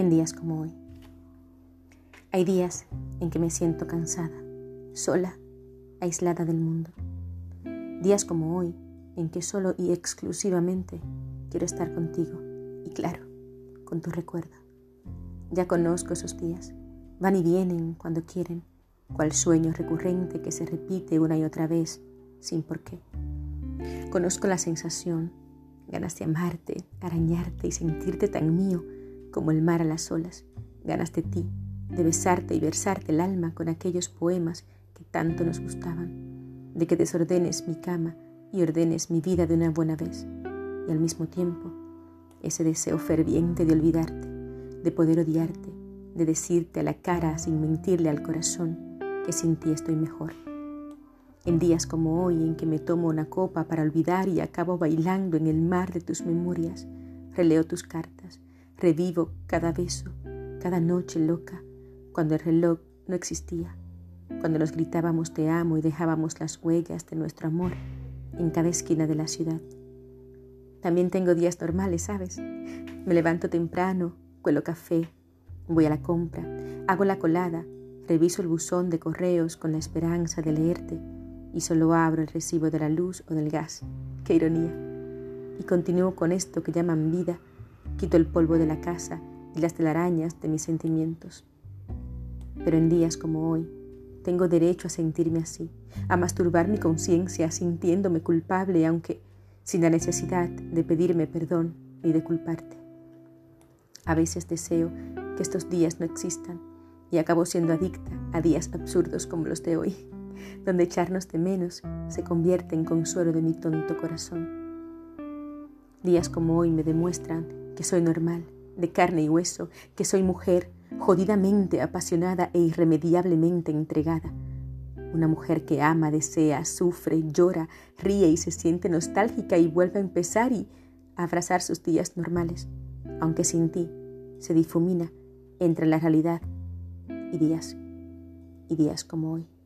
en días como hoy. Hay días en que me siento cansada, sola, aislada del mundo. Días como hoy en que solo y exclusivamente quiero estar contigo y claro, con tu recuerdo. Ya conozco esos días, van y vienen cuando quieren, cual sueño recurrente que se repite una y otra vez sin por qué. Conozco la sensación, ganas de amarte, arañarte y sentirte tan mío como el mar a las olas, ganas de ti, de besarte y versarte el alma con aquellos poemas que tanto nos gustaban, de que desordenes mi cama y ordenes mi vida de una buena vez, y al mismo tiempo ese deseo ferviente de olvidarte, de poder odiarte, de decirte a la cara sin mentirle al corazón que sin ti estoy mejor. En días como hoy en que me tomo una copa para olvidar y acabo bailando en el mar de tus memorias, releo tus cartas, Revivo cada beso, cada noche loca, cuando el reloj no existía, cuando nos gritábamos te amo y dejábamos las huellas de nuestro amor en cada esquina de la ciudad. También tengo días normales, ¿sabes? Me levanto temprano, cuelo café, voy a la compra, hago la colada, reviso el buzón de correos con la esperanza de leerte y solo abro el recibo de la luz o del gas. ¡Qué ironía! Y continúo con esto que llaman vida Quito el polvo de la casa y las telarañas de mis sentimientos. Pero en días como hoy, tengo derecho a sentirme así, a masturbar mi conciencia sintiéndome culpable, aunque sin la necesidad de pedirme perdón ni de culparte. A veces deseo que estos días no existan y acabo siendo adicta a días absurdos como los de hoy, donde echarnos de menos se convierte en consuelo de mi tonto corazón. Días como hoy me demuestran que soy normal, de carne y hueso, que soy mujer, jodidamente apasionada e irremediablemente entregada. Una mujer que ama, desea, sufre, llora, ríe y se siente nostálgica y vuelve a empezar y a abrazar sus días normales, aunque sin ti se difumina entre la realidad y días, y días como hoy.